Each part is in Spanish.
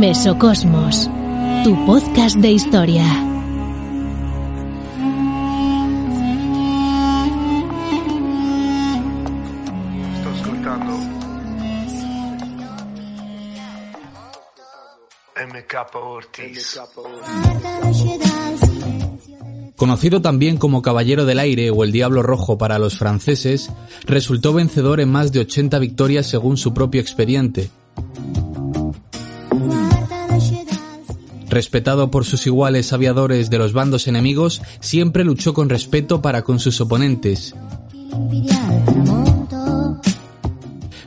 Mesocosmos, tu podcast de historia. Sto ascoltando MK Ortiz. Conocido también como Caballero del Aire o el Diablo Rojo para los franceses, resultó vencedor en más de 80 victorias según su propio expediente. Respetado por sus iguales aviadores de los bandos enemigos, siempre luchó con respeto para con sus oponentes.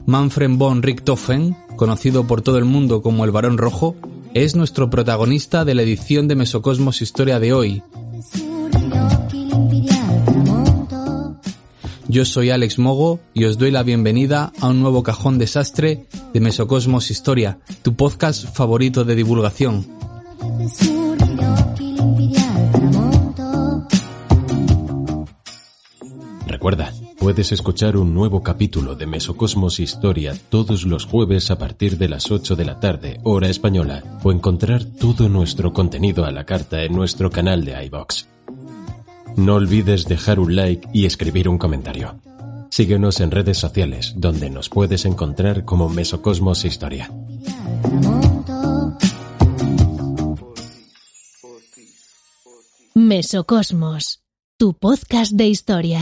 Manfred von Richthofen, conocido por todo el mundo como el Barón Rojo, es nuestro protagonista de la edición de Mesocosmos Historia de hoy. Yo soy Alex Mogo y os doy la bienvenida a un nuevo cajón desastre de Mesocosmos Historia, tu podcast favorito de divulgación. Recuerda, puedes escuchar un nuevo capítulo de Mesocosmos Historia todos los jueves a partir de las 8 de la tarde, hora española, o encontrar todo nuestro contenido a la carta en nuestro canal de iBox. No olvides dejar un like y escribir un comentario. Síguenos en redes sociales, donde nos puedes encontrar como Mesocosmos Historia. Mesocosmos, tu podcast de historia.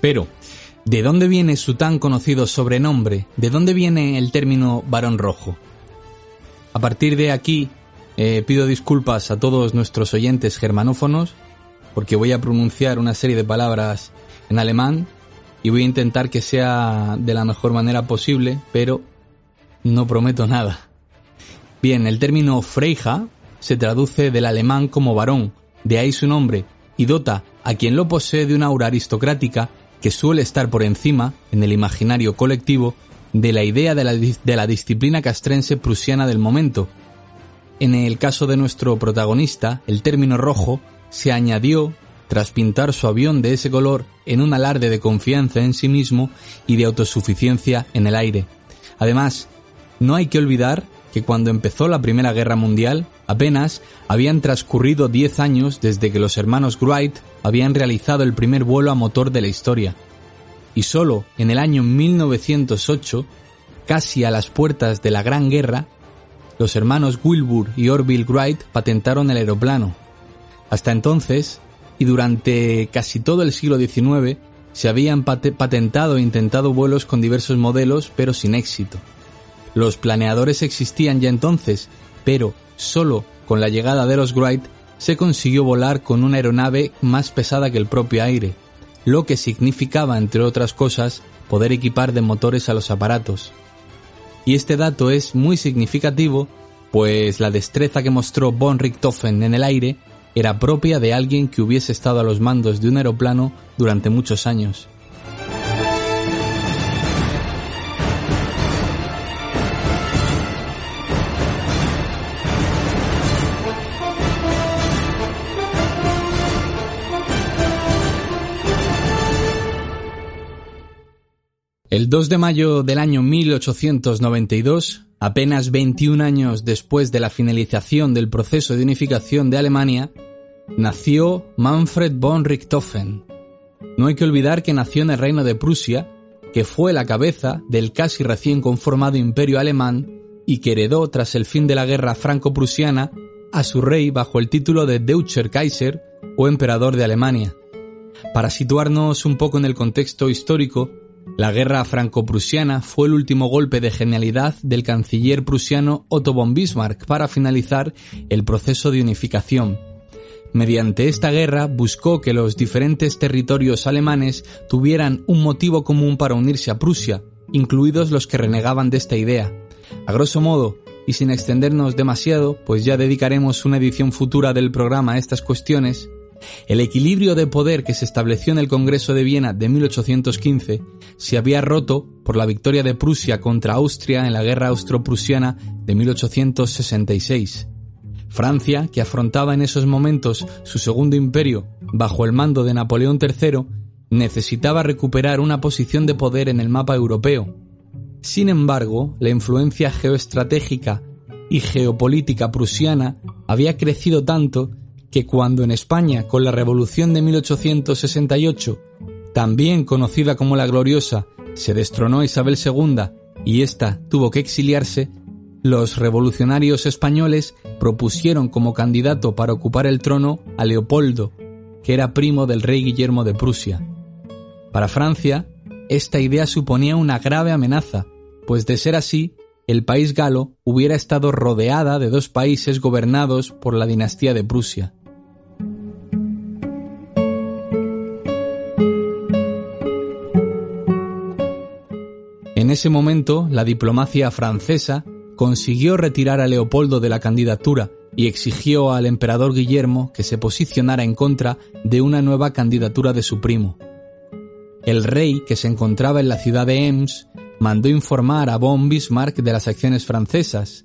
Pero, ¿de dónde viene su tan conocido sobrenombre? ¿De dónde viene el término varón rojo? A partir de aquí, eh, pido disculpas a todos nuestros oyentes germanófonos, porque voy a pronunciar una serie de palabras en alemán y voy a intentar que sea de la mejor manera posible, pero no prometo nada. Bien, el término Freija se traduce del alemán como varón, de ahí su nombre, y dota a quien lo posee de una aura aristocrática que suele estar por encima, en el imaginario colectivo, de la idea de la, de la disciplina castrense prusiana del momento. En el caso de nuestro protagonista, el término rojo se añadió tras pintar su avión de ese color en un alarde de confianza en sí mismo y de autosuficiencia en el aire. Además, no hay que olvidar que cuando empezó la Primera Guerra Mundial apenas habían transcurrido 10 años desde que los hermanos Wright habían realizado el primer vuelo a motor de la historia. Y solo en el año 1908, casi a las puertas de la Gran Guerra, los hermanos Wilbur y Orville Wright patentaron el aeroplano. Hasta entonces, y durante casi todo el siglo XIX, se habían patentado e intentado vuelos con diversos modelos, pero sin éxito. Los planeadores existían ya entonces, pero solo con la llegada de los Wright se consiguió volar con una aeronave más pesada que el propio aire, lo que significaba, entre otras cosas, poder equipar de motores a los aparatos. Y este dato es muy significativo, pues la destreza que mostró von Richthofen en el aire era propia de alguien que hubiese estado a los mandos de un aeroplano durante muchos años. El 2 de mayo del año 1892, apenas 21 años después de la finalización del proceso de unificación de Alemania, nació Manfred von Richthofen. No hay que olvidar que nació en el reino de Prusia, que fue la cabeza del casi recién conformado imperio alemán y que heredó tras el fin de la guerra franco-prusiana a su rey bajo el título de Deutscher Kaiser o emperador de Alemania. Para situarnos un poco en el contexto histórico, La guerra franco-prusiana fue el último golpe de genialidad del canciller prusiano Otto von Bismarck para finalizar el proceso de unificación. Mediante esta guerra buscó que los diferentes territorios alemanes tuvieran un motivo común para unirse a Prusia, incluidos los que renegaban de esta idea. A grosso modo, y sin extendernos demasiado, pues ya dedicaremos una edición futura del programa a estas cuestiones, el equilibrio de poder que se estableció en el Congreso de Viena de 1815 se había roto por la victoria de Prusia contra Austria en la Guerra Austro-Prusiana de 1866. Francia, que afrontaba en esos momentos su segundo imperio bajo el mando de Napoleón III, necesitaba recuperar una posición de poder en el mapa europeo. Sin embargo, la influencia geoestratégica y geopolítica prusiana había crecido tanto que cuando en España, con la Revolución de 1868, también conocida como la Gloriosa, se destronó Isabel II y ésta tuvo que exiliarse, los revolucionarios españoles propusieron como candidato para ocupar el trono a Leopoldo, que era primo del rey Guillermo de Prusia. Para Francia, esta idea suponía una grave amenaza, pues de ser así, el país galo hubiera estado rodeada de dos países gobernados por la dinastía de Prusia. En ese momento, la diplomacia francesa consiguió retirar a Leopoldo de la candidatura y exigió al emperador Guillermo que se posicionara en contra de una nueva candidatura de su primo. El rey, que se encontraba en la ciudad de Ems, mandó informar a von Bismarck de las acciones francesas,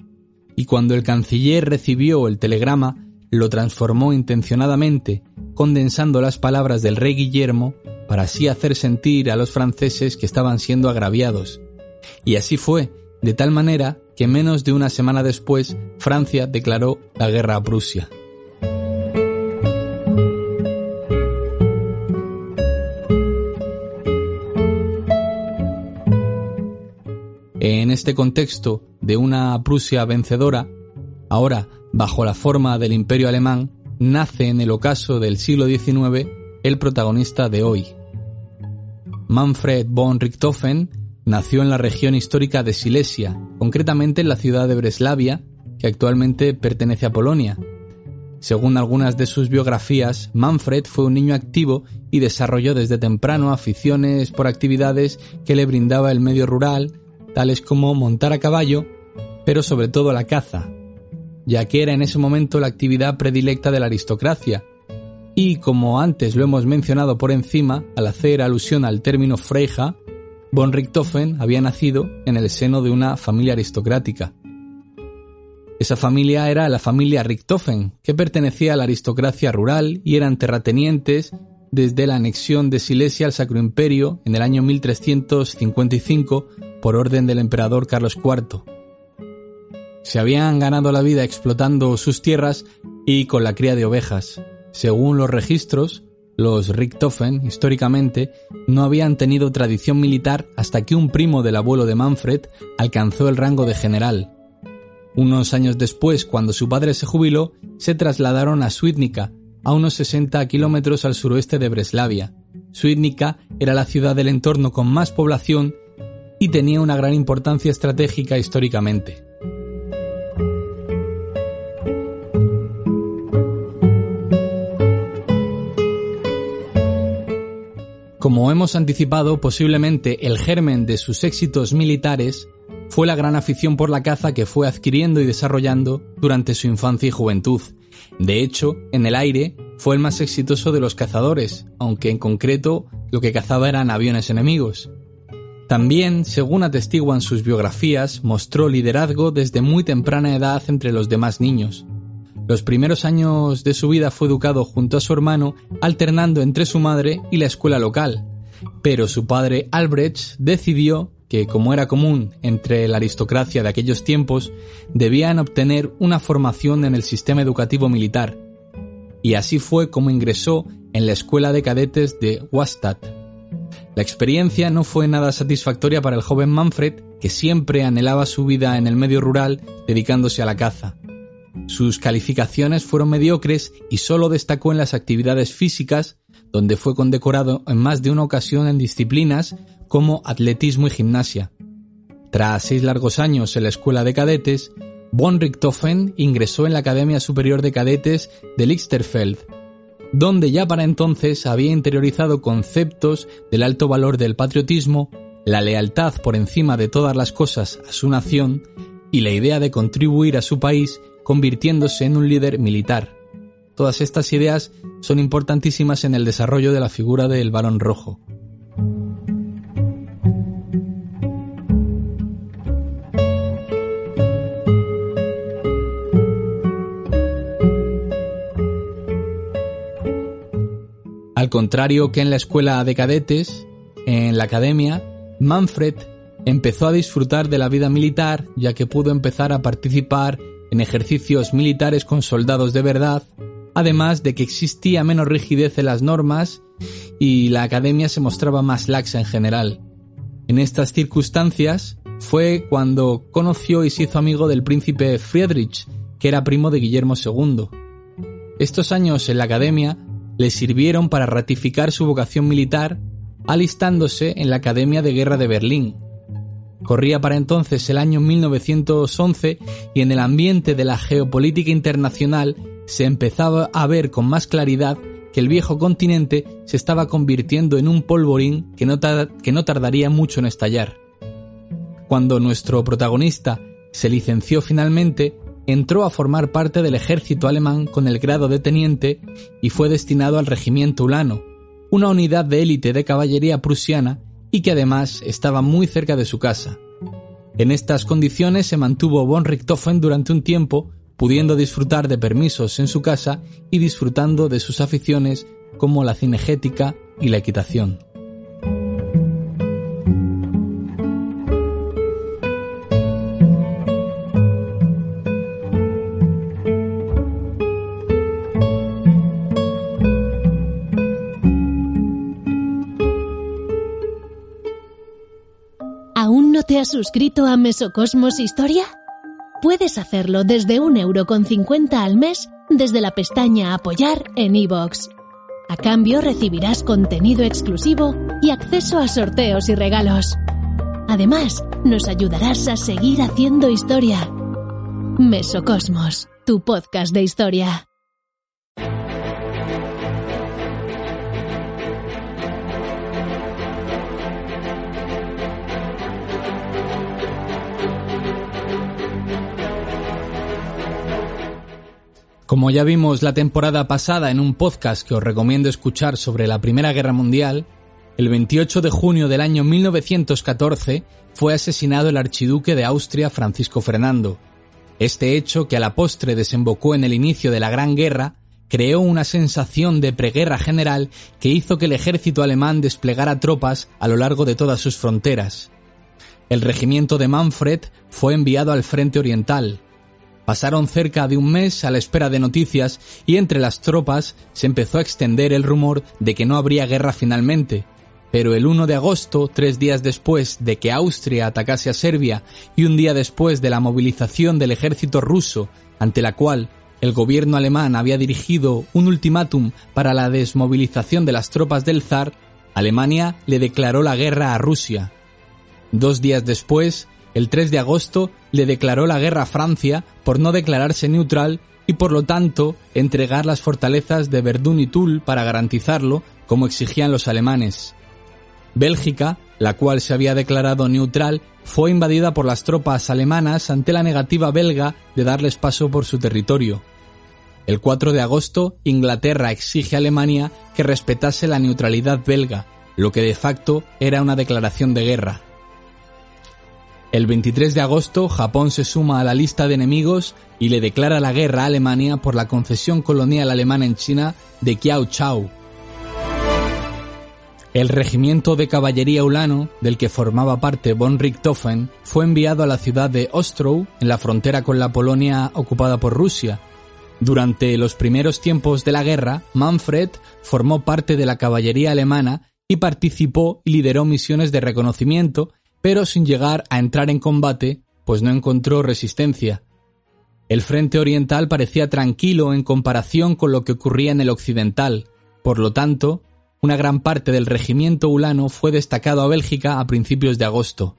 y cuando el canciller recibió el telegrama, lo transformó intencionadamente, condensando las palabras del rey Guillermo para así hacer sentir a los franceses que estaban siendo agraviados y así fue, de tal manera que menos de una semana después Francia declaró la guerra a Prusia. En este contexto de una Prusia vencedora, ahora bajo la forma del imperio alemán, nace en el ocaso del siglo XIX el protagonista de hoy. Manfred von Richthofen Nació en la región histórica de Silesia, concretamente en la ciudad de Breslavia, que actualmente pertenece a Polonia. Según algunas de sus biografías, Manfred fue un niño activo y desarrolló desde temprano aficiones por actividades que le brindaba el medio rural, tales como montar a caballo, pero sobre todo la caza, ya que era en ese momento la actividad predilecta de la aristocracia. Y como antes lo hemos mencionado por encima, al hacer alusión al término freja, Von Richthofen había nacido en el seno de una familia aristocrática. Esa familia era la familia Richthofen, que pertenecía a la aristocracia rural y eran terratenientes desde la anexión de Silesia al Sacro Imperio en el año 1355 por orden del emperador Carlos IV. Se habían ganado la vida explotando sus tierras y con la cría de ovejas. Según los registros, los Richthofen, históricamente, no habían tenido tradición militar hasta que un primo del abuelo de Manfred alcanzó el rango de general. Unos años después, cuando su padre se jubiló, se trasladaron a Swidnica, a unos 60 kilómetros al suroeste de Breslavia. Swidnica era la ciudad del entorno con más población y tenía una gran importancia estratégica históricamente. Como hemos anticipado, posiblemente el germen de sus éxitos militares fue la gran afición por la caza que fue adquiriendo y desarrollando durante su infancia y juventud. De hecho, en el aire fue el más exitoso de los cazadores, aunque en concreto lo que cazaba eran aviones enemigos. También, según atestiguan sus biografías, mostró liderazgo desde muy temprana edad entre los demás niños. Los primeros años de su vida fue educado junto a su hermano, alternando entre su madre y la escuela local. Pero su padre Albrecht decidió que, como era común entre la aristocracia de aquellos tiempos, debían obtener una formación en el sistema educativo militar. Y así fue como ingresó en la escuela de cadetes de Wastad. La experiencia no fue nada satisfactoria para el joven Manfred, que siempre anhelaba su vida en el medio rural dedicándose a la caza. Sus calificaciones fueron mediocres y solo destacó en las actividades físicas, donde fue condecorado en más de una ocasión en disciplinas como atletismo y gimnasia. Tras seis largos años en la escuela de cadetes, von Richthofen ingresó en la Academia Superior de Cadetes de Lichterfeld, donde ya para entonces había interiorizado conceptos del alto valor del patriotismo, la lealtad por encima de todas las cosas a su nación y la idea de contribuir a su país convirtiéndose en un líder militar. Todas estas ideas son importantísimas en el desarrollo de la figura del varón rojo. Al contrario que en la escuela de cadetes, en la academia, Manfred empezó a disfrutar de la vida militar ya que pudo empezar a participar en ejercicios militares con soldados de verdad, además de que existía menos rigidez en las normas y la academia se mostraba más laxa en general. En estas circunstancias fue cuando conoció y se hizo amigo del príncipe Friedrich, que era primo de Guillermo II. Estos años en la academia le sirvieron para ratificar su vocación militar, alistándose en la Academia de Guerra de Berlín. Corría para entonces el año 1911 y en el ambiente de la geopolítica internacional se empezaba a ver con más claridad que el viejo continente se estaba convirtiendo en un polvorín que no, que no tardaría mucho en estallar. Cuando nuestro protagonista se licenció finalmente, entró a formar parte del ejército alemán con el grado de teniente y fue destinado al regimiento Ulano, una unidad de élite de caballería prusiana y que además estaba muy cerca de su casa. En estas condiciones se mantuvo von Richthofen durante un tiempo, pudiendo disfrutar de permisos en su casa y disfrutando de sus aficiones como la cinegética y la equitación. Has suscrito a Mesocosmos Historia? Puedes hacerlo desde un euro con cincuenta al mes desde la pestaña Apoyar en iVoox. A cambio recibirás contenido exclusivo y acceso a sorteos y regalos. Además, nos ayudarás a seguir haciendo historia. Mesocosmos, tu podcast de historia. Como ya vimos la temporada pasada en un podcast que os recomiendo escuchar sobre la Primera Guerra Mundial, el 28 de junio del año 1914 fue asesinado el archiduque de Austria Francisco Fernando. Este hecho, que a la postre desembocó en el inicio de la Gran Guerra, creó una sensación de preguerra general que hizo que el ejército alemán desplegara tropas a lo largo de todas sus fronteras. El regimiento de Manfred fue enviado al frente oriental, Pasaron cerca de un mes a la espera de noticias y entre las tropas se empezó a extender el rumor de que no habría guerra finalmente. Pero el 1 de agosto, tres días después de que Austria atacase a Serbia y un día después de la movilización del ejército ruso, ante la cual el gobierno alemán había dirigido un ultimátum para la desmovilización de las tropas del zar, Alemania le declaró la guerra a Rusia. Dos días después, el 3 de agosto le declaró la guerra a Francia por no declararse neutral y por lo tanto entregar las fortalezas de Verdún y Toul para garantizarlo, como exigían los alemanes. Bélgica, la cual se había declarado neutral, fue invadida por las tropas alemanas ante la negativa belga de darles paso por su territorio. El 4 de agosto, Inglaterra exige a Alemania que respetase la neutralidad belga, lo que de facto era una declaración de guerra. El 23 de agosto, Japón se suma a la lista de enemigos y le declara la guerra a Alemania por la concesión colonial alemana en China de Kiao Chao. El regimiento de caballería ulano, del que formaba parte von Richthofen, fue enviado a la ciudad de Ostrow, en la frontera con la Polonia ocupada por Rusia. Durante los primeros tiempos de la guerra, Manfred formó parte de la caballería alemana y participó y lideró misiones de reconocimiento pero sin llegar a entrar en combate, pues no encontró resistencia. El frente oriental parecía tranquilo en comparación con lo que ocurría en el occidental, por lo tanto, una gran parte del regimiento ulano fue destacado a Bélgica a principios de agosto.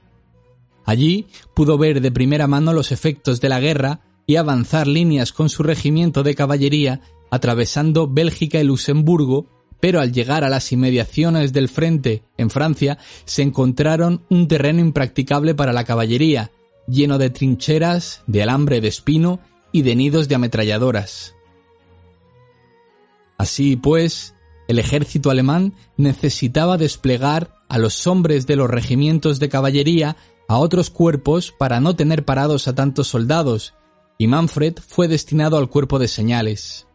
Allí pudo ver de primera mano los efectos de la guerra y avanzar líneas con su regimiento de caballería atravesando Bélgica y Luxemburgo, pero al llegar a las inmediaciones del frente en Francia se encontraron un terreno impracticable para la caballería, lleno de trincheras, de alambre de espino y de nidos de ametralladoras. Así pues, el ejército alemán necesitaba desplegar a los hombres de los regimientos de caballería a otros cuerpos para no tener parados a tantos soldados, y Manfred fue destinado al cuerpo de señales.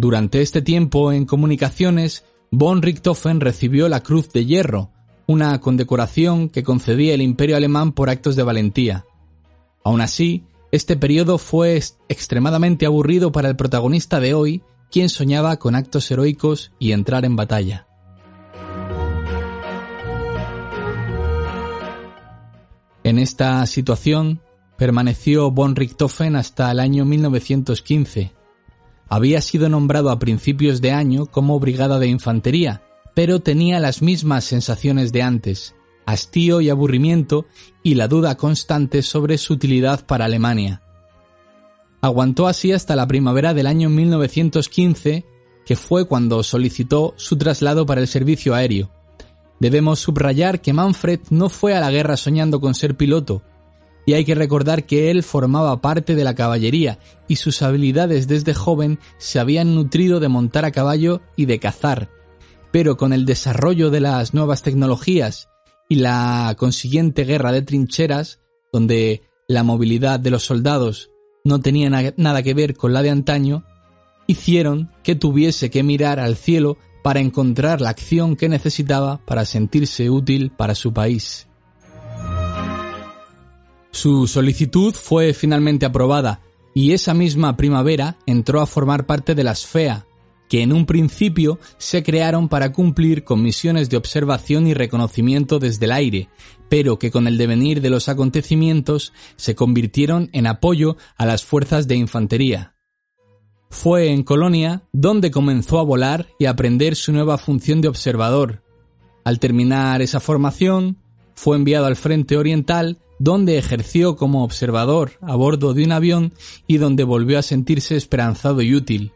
Durante este tiempo en comunicaciones, von Richthofen recibió la Cruz de Hierro, una condecoración que concedía el Imperio alemán por actos de valentía. Aún así, este periodo fue extremadamente aburrido para el protagonista de hoy, quien soñaba con actos heroicos y entrar en batalla. En esta situación permaneció von Richthofen hasta el año 1915. Había sido nombrado a principios de año como brigada de infantería, pero tenía las mismas sensaciones de antes, hastío y aburrimiento y la duda constante sobre su utilidad para Alemania. Aguantó así hasta la primavera del año 1915, que fue cuando solicitó su traslado para el servicio aéreo. Debemos subrayar que Manfred no fue a la guerra soñando con ser piloto, y hay que recordar que él formaba parte de la caballería y sus habilidades desde joven se habían nutrido de montar a caballo y de cazar, pero con el desarrollo de las nuevas tecnologías y la consiguiente guerra de trincheras, donde la movilidad de los soldados no tenía nada que ver con la de antaño, hicieron que tuviese que mirar al cielo para encontrar la acción que necesitaba para sentirse útil para su país. Su solicitud fue finalmente aprobada y esa misma primavera entró a formar parte de las FEA, que en un principio se crearon para cumplir con misiones de observación y reconocimiento desde el aire, pero que con el devenir de los acontecimientos se convirtieron en apoyo a las fuerzas de infantería. Fue en Colonia donde comenzó a volar y a aprender su nueva función de observador. Al terminar esa formación, fue enviado al Frente Oriental donde ejerció como observador a bordo de un avión y donde volvió a sentirse esperanzado y útil.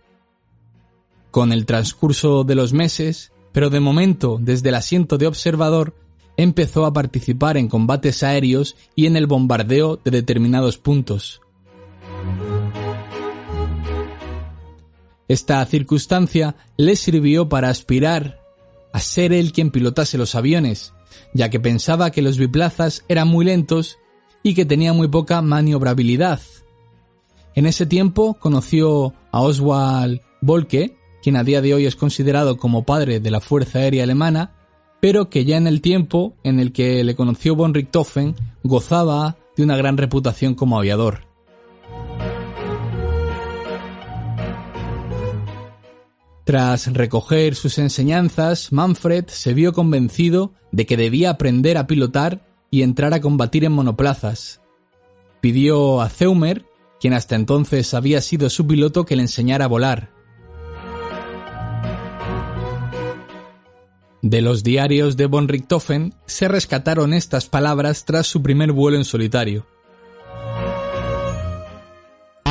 Con el transcurso de los meses, pero de momento desde el asiento de observador, empezó a participar en combates aéreos y en el bombardeo de determinados puntos. Esta circunstancia le sirvió para aspirar a ser él quien pilotase los aviones, ya que pensaba que los biplazas eran muy lentos y que tenía muy poca maniobrabilidad. En ese tiempo conoció a Oswald Volke, quien a día de hoy es considerado como padre de la Fuerza Aérea Alemana, pero que ya en el tiempo en el que le conoció von Richthofen gozaba de una gran reputación como aviador. Tras recoger sus enseñanzas, Manfred se vio convencido de que debía aprender a pilotar y entrar a combatir en monoplazas. Pidió a Zeumer, quien hasta entonces había sido su piloto, que le enseñara a volar. De los diarios de von Richthofen se rescataron estas palabras tras su primer vuelo en solitario.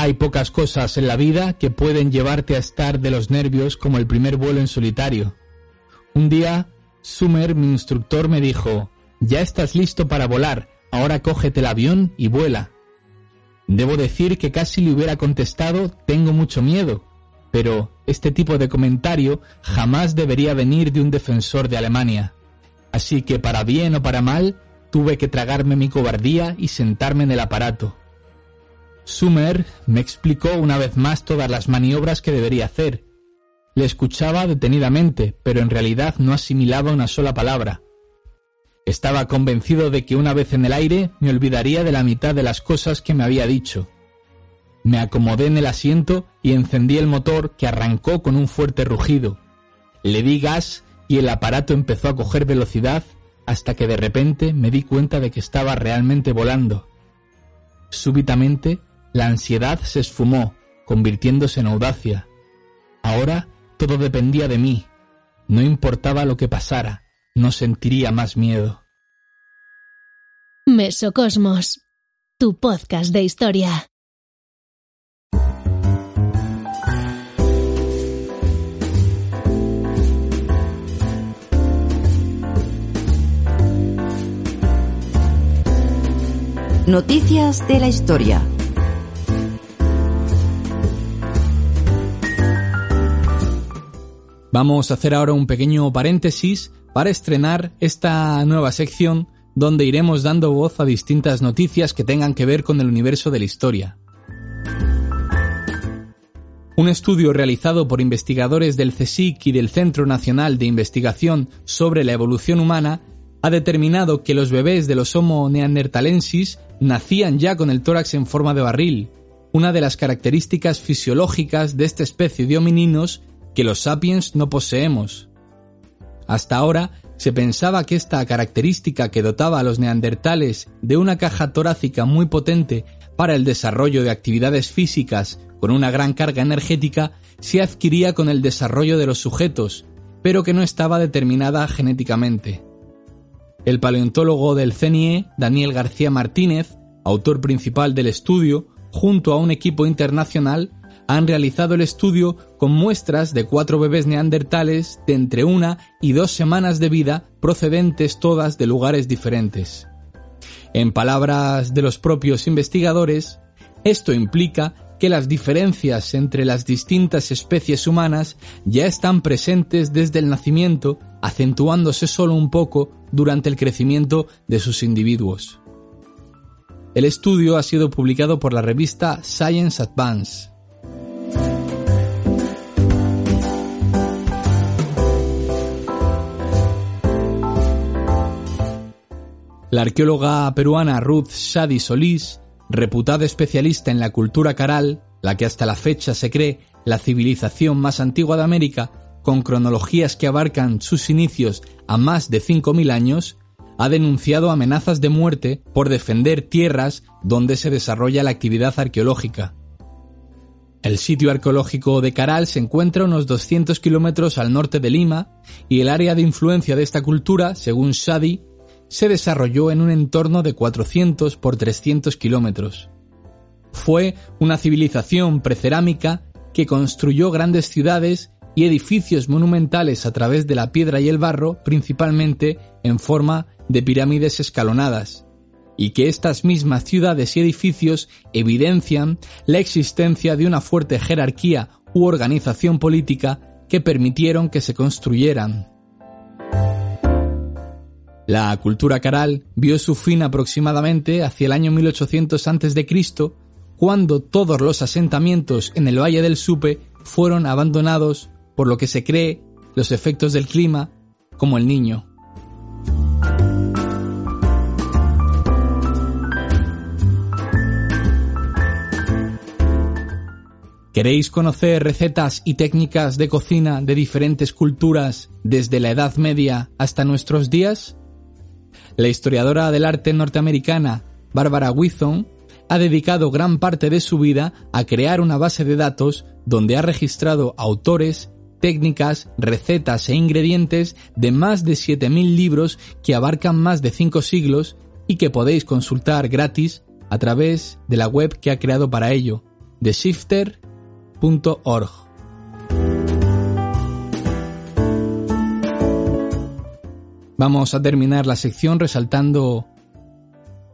Hay pocas cosas en la vida que pueden llevarte a estar de los nervios como el primer vuelo en solitario. Un día, Sumer, mi instructor, me dijo, ya estás listo para volar, ahora cógete el avión y vuela. Debo decir que casi le hubiera contestado, tengo mucho miedo, pero este tipo de comentario jamás debería venir de un defensor de Alemania. Así que para bien o para mal, tuve que tragarme mi cobardía y sentarme en el aparato. Sumer me explicó una vez más todas las maniobras que debería hacer. Le escuchaba detenidamente, pero en realidad no asimilaba una sola palabra. Estaba convencido de que una vez en el aire me olvidaría de la mitad de las cosas que me había dicho. Me acomodé en el asiento y encendí el motor que arrancó con un fuerte rugido. Le di gas y el aparato empezó a coger velocidad hasta que de repente me di cuenta de que estaba realmente volando. Súbitamente, la ansiedad se esfumó, convirtiéndose en audacia. Ahora todo dependía de mí. No importaba lo que pasara, no sentiría más miedo. Mesocosmos, tu podcast de historia. Noticias de la historia. Vamos a hacer ahora un pequeño paréntesis para estrenar esta nueva sección donde iremos dando voz a distintas noticias que tengan que ver con el universo de la historia. Un estudio realizado por investigadores del CSIC y del Centro Nacional de Investigación sobre la Evolución Humana ha determinado que los bebés de los Homo neanderthalensis nacían ya con el tórax en forma de barril, una de las características fisiológicas de esta especie de homininos que los sapiens no poseemos. Hasta ahora se pensaba que esta característica que dotaba a los neandertales de una caja torácica muy potente para el desarrollo de actividades físicas con una gran carga energética se adquiría con el desarrollo de los sujetos, pero que no estaba determinada genéticamente. El paleontólogo del CNIE, Daniel García Martínez, autor principal del estudio, junto a un equipo internacional, han realizado el estudio con muestras de cuatro bebés neandertales de entre una y dos semanas de vida procedentes todas de lugares diferentes. En palabras de los propios investigadores, esto implica que las diferencias entre las distintas especies humanas ya están presentes desde el nacimiento, acentuándose solo un poco durante el crecimiento de sus individuos. El estudio ha sido publicado por la revista Science Advance. La arqueóloga peruana Ruth Shadi Solís, reputada especialista en la cultura caral, la que hasta la fecha se cree la civilización más antigua de América, con cronologías que abarcan sus inicios a más de 5.000 años, ha denunciado amenazas de muerte por defender tierras donde se desarrolla la actividad arqueológica. El sitio arqueológico de Caral se encuentra unos 200 kilómetros al norte de Lima y el área de influencia de esta cultura, según Shadi, se desarrolló en un entorno de 400 por 300 kilómetros. Fue una civilización precerámica que construyó grandes ciudades y edificios monumentales a través de la piedra y el barro, principalmente en forma de pirámides escalonadas, y que estas mismas ciudades y edificios evidencian la existencia de una fuerte jerarquía u organización política que permitieron que se construyeran. La cultura caral vio su fin aproximadamente hacia el año 1800 a.C., cuando todos los asentamientos en el Valle del Supe fueron abandonados por lo que se cree los efectos del clima, como el niño. ¿Queréis conocer recetas y técnicas de cocina de diferentes culturas desde la Edad Media hasta nuestros días? La historiadora del arte norteamericana Barbara Withon ha dedicado gran parte de su vida a crear una base de datos donde ha registrado autores, técnicas, recetas e ingredientes de más de 7.000 libros que abarcan más de 5 siglos y que podéis consultar gratis a través de la web que ha creado para ello, theshifter.org. Vamos a terminar la sección resaltando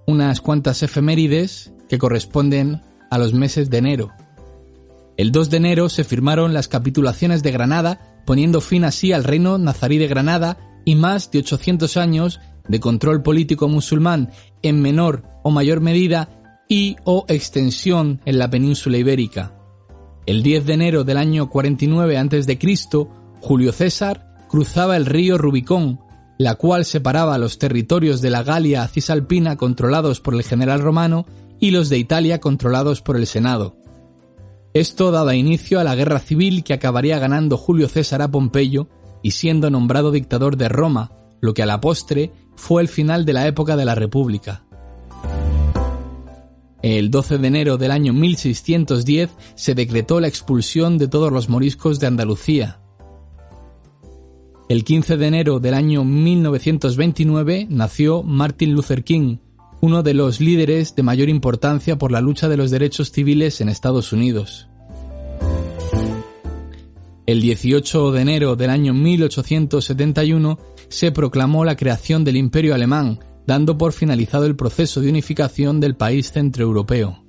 unas cuantas efemérides que corresponden a los meses de enero. El 2 de enero se firmaron las capitulaciones de Granada, poniendo fin así al reino nazarí de Granada y más de 800 años de control político musulmán en menor o mayor medida y o extensión en la península ibérica. El 10 de enero del año 49 a.C., Julio César cruzaba el río Rubicón la cual separaba los territorios de la Galia cisalpina controlados por el general romano y los de Italia controlados por el Senado. Esto daba inicio a la guerra civil que acabaría ganando Julio César a Pompeyo y siendo nombrado dictador de Roma, lo que a la postre fue el final de la época de la República. El 12 de enero del año 1610 se decretó la expulsión de todos los moriscos de Andalucía, El 15 de enero del año 1929 nació Martin Luther King, uno de los líderes de mayor importancia por la lucha de los derechos civiles en Estados Unidos. El 18 de enero del año 1871 se proclamó la creación del Imperio Alemán, dando por finalizado el proceso de unificación del país centroeuropeo.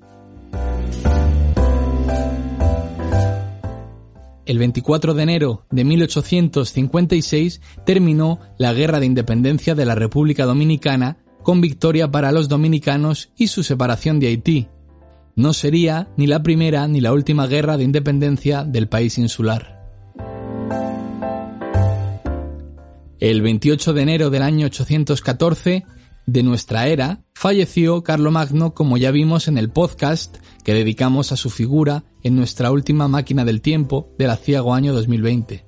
El 24 de enero de 1856 terminó la Guerra de Independencia de la República Dominicana con victoria para los dominicanos y su separación de Haití. No sería ni la primera ni la última guerra de independencia del país insular. El 28 de enero del año 814 de nuestra era, falleció Carlomagno como ya vimos en el podcast que dedicamos a su figura en nuestra última máquina del tiempo del aciago año 2020.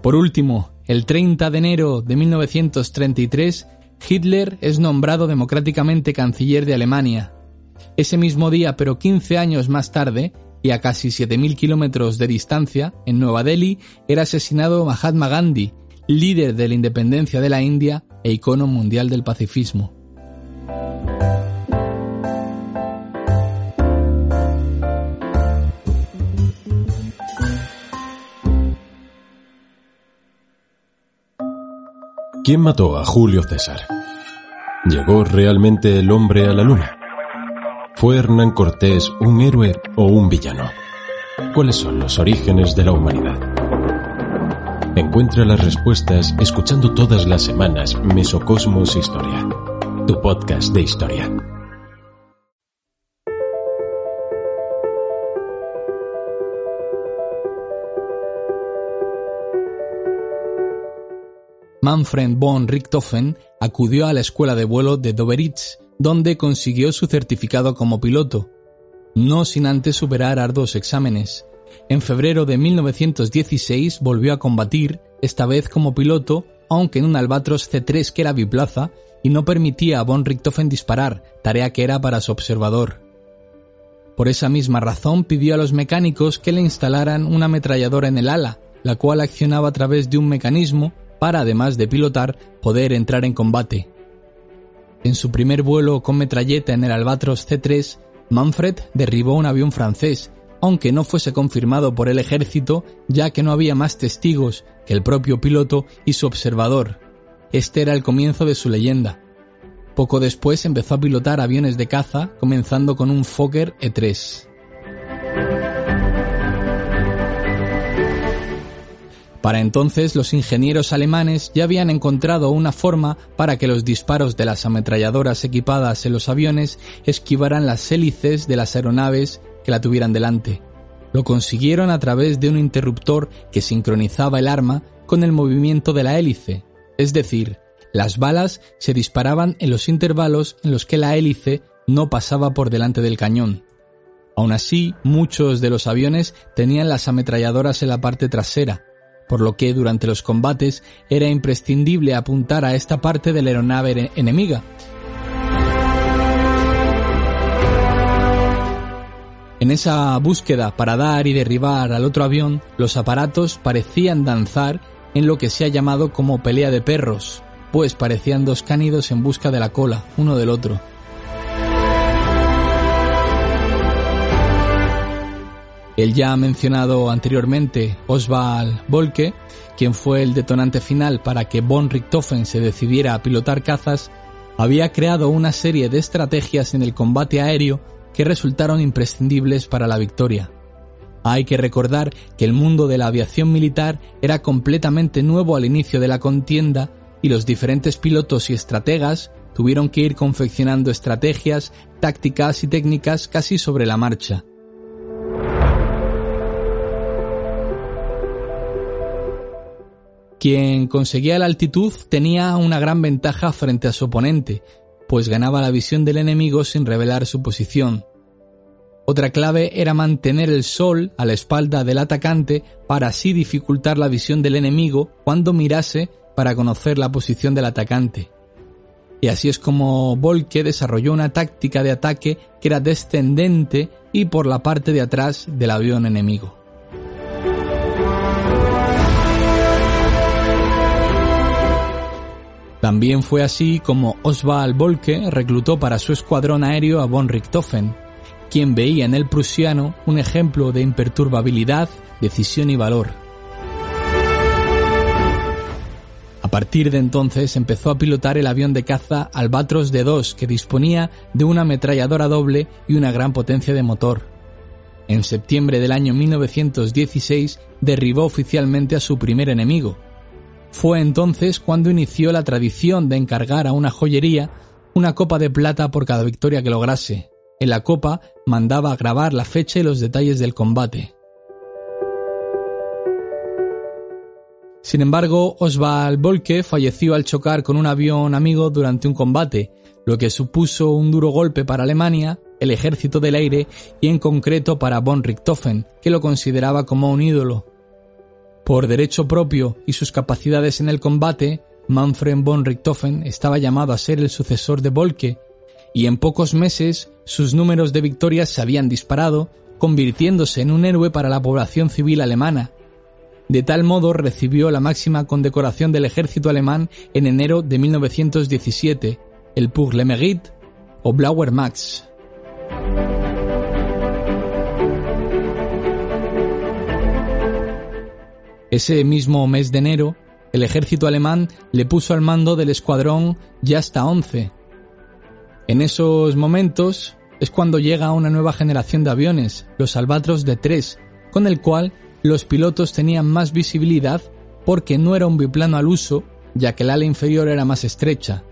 Por último, el 30 de enero de 1933, Hitler es nombrado democráticamente canciller de Alemania. Ese mismo día, pero 15 años más tarde, y a casi 7.000 kilómetros de distancia, en Nueva Delhi, era asesinado Mahatma Gandhi, líder de la independencia de la India e icono mundial del pacifismo. ¿Quién mató a Julio César? ¿Llegó realmente el hombre a la luna? ¿Fue Hernán Cortés un héroe o un villano? ¿Cuáles son los orígenes de la humanidad? Encuentra las respuestas escuchando todas las semanas Mesocosmos Historia, tu podcast de historia. Manfred von Richthofen acudió a la escuela de vuelo de Doberitz donde consiguió su certificado como piloto, no sin antes superar arduos exámenes. En febrero de 1916 volvió a combatir, esta vez como piloto, aunque en un Albatros C3 que era biplaza y no permitía a von Richthofen disparar, tarea que era para su observador. Por esa misma razón pidió a los mecánicos que le instalaran una ametralladora en el ala, la cual accionaba a través de un mecanismo para, además de pilotar, poder entrar en combate. En su primer vuelo con metralleta en el Albatros C3, Manfred derribó un avión francés, aunque no fuese confirmado por el ejército, ya que no había más testigos que el propio piloto y su observador. Este era el comienzo de su leyenda. Poco después empezó a pilotar aviones de caza, comenzando con un Fokker E3. Para entonces los ingenieros alemanes ya habían encontrado una forma para que los disparos de las ametralladoras equipadas en los aviones esquivaran las hélices de las aeronaves que la tuvieran delante. Lo consiguieron a través de un interruptor que sincronizaba el arma con el movimiento de la hélice, es decir, las balas se disparaban en los intervalos en los que la hélice no pasaba por delante del cañón. Aún así, muchos de los aviones tenían las ametralladoras en la parte trasera, por lo que durante los combates era imprescindible apuntar a esta parte de la aeronave enemiga. En esa búsqueda para dar y derribar al otro avión, los aparatos parecían danzar en lo que se ha llamado como pelea de perros, pues parecían dos cánidos en busca de la cola, uno del otro. El ya mencionado anteriormente Oswald Volke, quien fue el detonante final para que von Richthofen se decidiera a pilotar cazas, había creado una serie de estrategias en el combate aéreo que resultaron imprescindibles para la victoria. Hay que recordar que el mundo de la aviación militar era completamente nuevo al inicio de la contienda y los diferentes pilotos y estrategas tuvieron que ir confeccionando estrategias, tácticas y técnicas casi sobre la marcha. Quien conseguía la altitud tenía una gran ventaja frente a su oponente, pues ganaba la visión del enemigo sin revelar su posición. Otra clave era mantener el sol a la espalda del atacante para así dificultar la visión del enemigo cuando mirase para conocer la posición del atacante. Y así es como Volke desarrolló una táctica de ataque que era descendente y por la parte de atrás del avión enemigo. También fue así como Oswald Bolke reclutó para su escuadrón aéreo a von Richthofen, quien veía en el prusiano un ejemplo de imperturbabilidad, decisión y valor. A partir de entonces empezó a pilotar el avión de caza Albatros D2 que disponía de una ametralladora doble y una gran potencia de motor. En septiembre del año 1916 derribó oficialmente a su primer enemigo. Fue entonces cuando inició la tradición de encargar a una joyería una copa de plata por cada victoria que lograse. En la copa mandaba grabar la fecha y los detalles del combate. Sin embargo, Oswald Bolke falleció al chocar con un avión amigo durante un combate, lo que supuso un duro golpe para Alemania, el ejército del aire y en concreto para von Richthofen, que lo consideraba como un ídolo. Por derecho propio y sus capacidades en el combate, Manfred von Richthofen estaba llamado a ser el sucesor de Bolke, y en pocos meses sus números de victorias se habían disparado, convirtiéndose en un héroe para la población civil alemana, de tal modo recibió la máxima condecoración del ejército alemán en enero de 1917, el Pour le Mérite o Blauer Max. Ese mismo mes de enero, el ejército alemán le puso al mando del escuadrón hasta 11. En esos momentos es cuando llega una nueva generación de aviones, los Albatros de 3, con el cual los pilotos tenían más visibilidad porque no era un biplano al uso, ya que el ala inferior era más estrecha.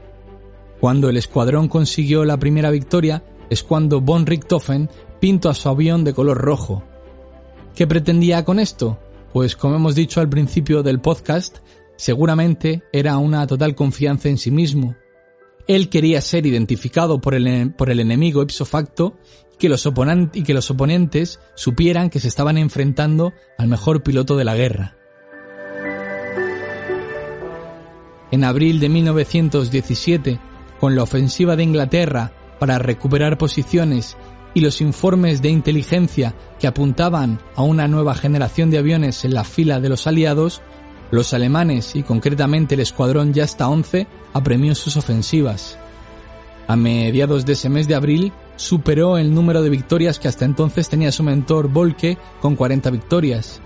Cuando el escuadrón consiguió la primera victoria es cuando von Richthofen pintó a su avión de color rojo. ¿Qué pretendía con esto? Pues como hemos dicho al principio del podcast, seguramente era una total confianza en sí mismo. Él quería ser identificado por el, por el enemigo ipso facto que los y que los oponentes supieran que se estaban enfrentando al mejor piloto de la guerra. En abril de 1917, con la ofensiva de Inglaterra para recuperar posiciones y los informes de inteligencia que apuntaban a una nueva generación de aviones en la fila de los aliados, los alemanes y concretamente el escuadrón Yasta 11 apremió sus ofensivas. A mediados de ese mes de abril superó el número de victorias que hasta entonces tenía su mentor Volke con 40 victorias.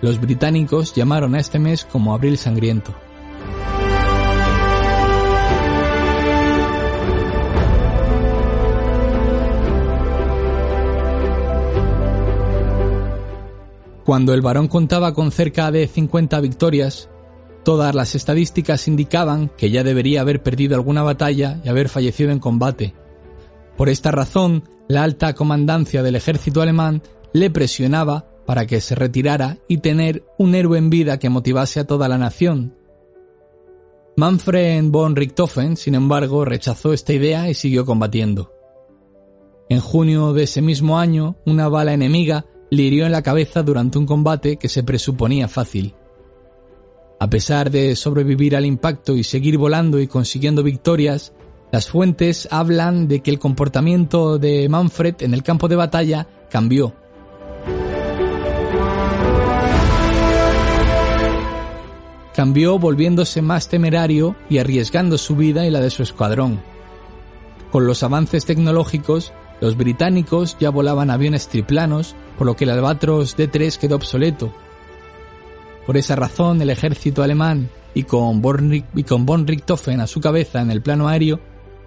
Los británicos llamaron a este mes como Abril Sangriento. Cuando el varón contaba con cerca de 50 victorias, todas las estadísticas indicaban que ya debería haber perdido alguna batalla y haber fallecido en combate. Por esta razón, la alta comandancia del ejército alemán le presionaba para que se retirara y tener un héroe en vida que motivase a toda la nación. Manfred von Richthofen, sin embargo, rechazó esta idea y siguió combatiendo. En junio de ese mismo año, una bala enemiga le hirió en la cabeza durante un combate que se presuponía fácil. A pesar de sobrevivir al impacto y seguir volando y consiguiendo victorias, las fuentes hablan de que el comportamiento de Manfred en el campo de batalla cambió. Cambió volviéndose más temerario y arriesgando su vida y la de su escuadrón. Con los avances tecnológicos, los británicos ya volaban aviones triplanos, por lo que el Albatros D3 quedó obsoleto. Por esa razón, el ejército alemán, y con, y con von Richthofen a su cabeza en el plano aéreo,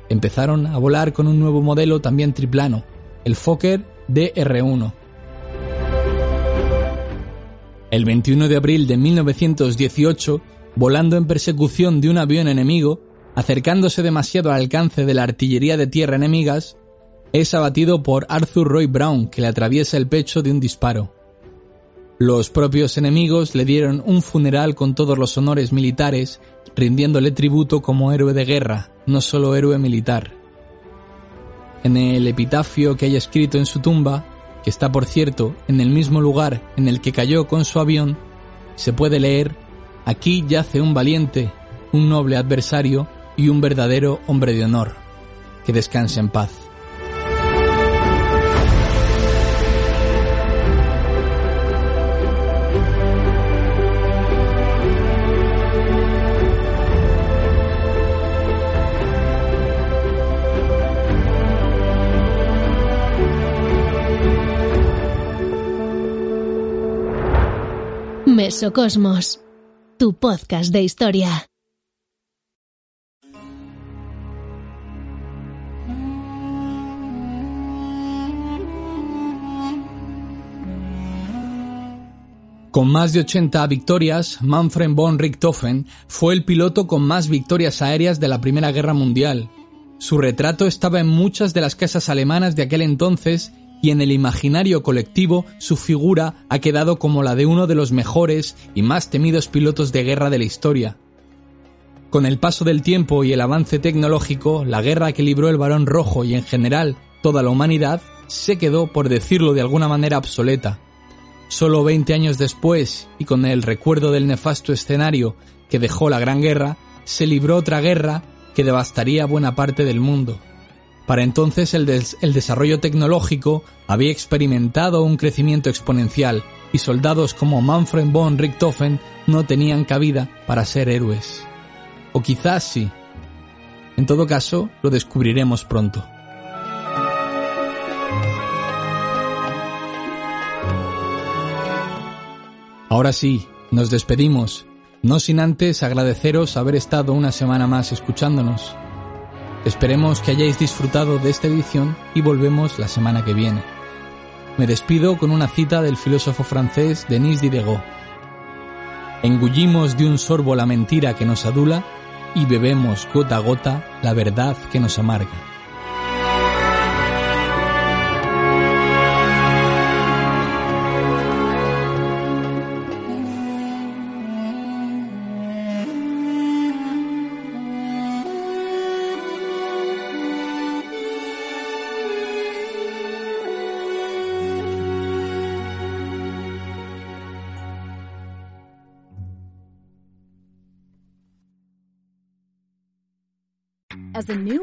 empezaron a volar con un nuevo modelo también triplano, el Fokker DR-1. El 21 de abril de 1918, volando en persecución de un avión enemigo, acercándose demasiado al alcance de la artillería de tierra enemigas, es abatido por Arthur Roy Brown, que le atraviesa el pecho de un disparo. Los propios enemigos le dieron un funeral con todos los honores militares, rindiéndole tributo como héroe de guerra, no solo héroe militar. En el epitafio que hay escrito en su tumba, que está por cierto en el mismo lugar en el que cayó con su avión, se puede leer, aquí yace un valiente, un noble adversario y un verdadero hombre de honor. Que descanse en paz. Mesocosmos, tu podcast de historia. Con más de 80 victorias, Manfred von Richthofen fue el piloto con más victorias aéreas de la Primera Guerra Mundial. Su retrato estaba en muchas de las casas alemanas de aquel entonces y en el imaginario colectivo su figura ha quedado como la de uno de los mejores y más temidos pilotos de guerra de la historia. Con el paso del tiempo y el avance tecnológico, la guerra que libró el Barón Rojo y en general toda la humanidad se quedó, por decirlo de alguna manera, obsoleta. Solo 20 años después, y con el recuerdo del nefasto escenario que dejó la Gran Guerra, se libró otra guerra que devastaría buena parte del mundo. Para entonces el, desarrollo tecnológico había experimentado un crecimiento exponencial y soldados como Manfred von Richthofen no tenían cabida para ser héroes. O quizás sí. En todo caso, lo descubriremos pronto. Ahora sí, nos despedimos, no sin antes agradeceros haber estado una semana más escuchándonos. Esperemos que hayáis disfrutado de esta edición y volvemos la semana que viene. Me despido con una cita del filósofo francés Denis Diderot. Engullimos de un sorbo la mentira que nos adula y bebemos gota a gota la verdad que nos amarga.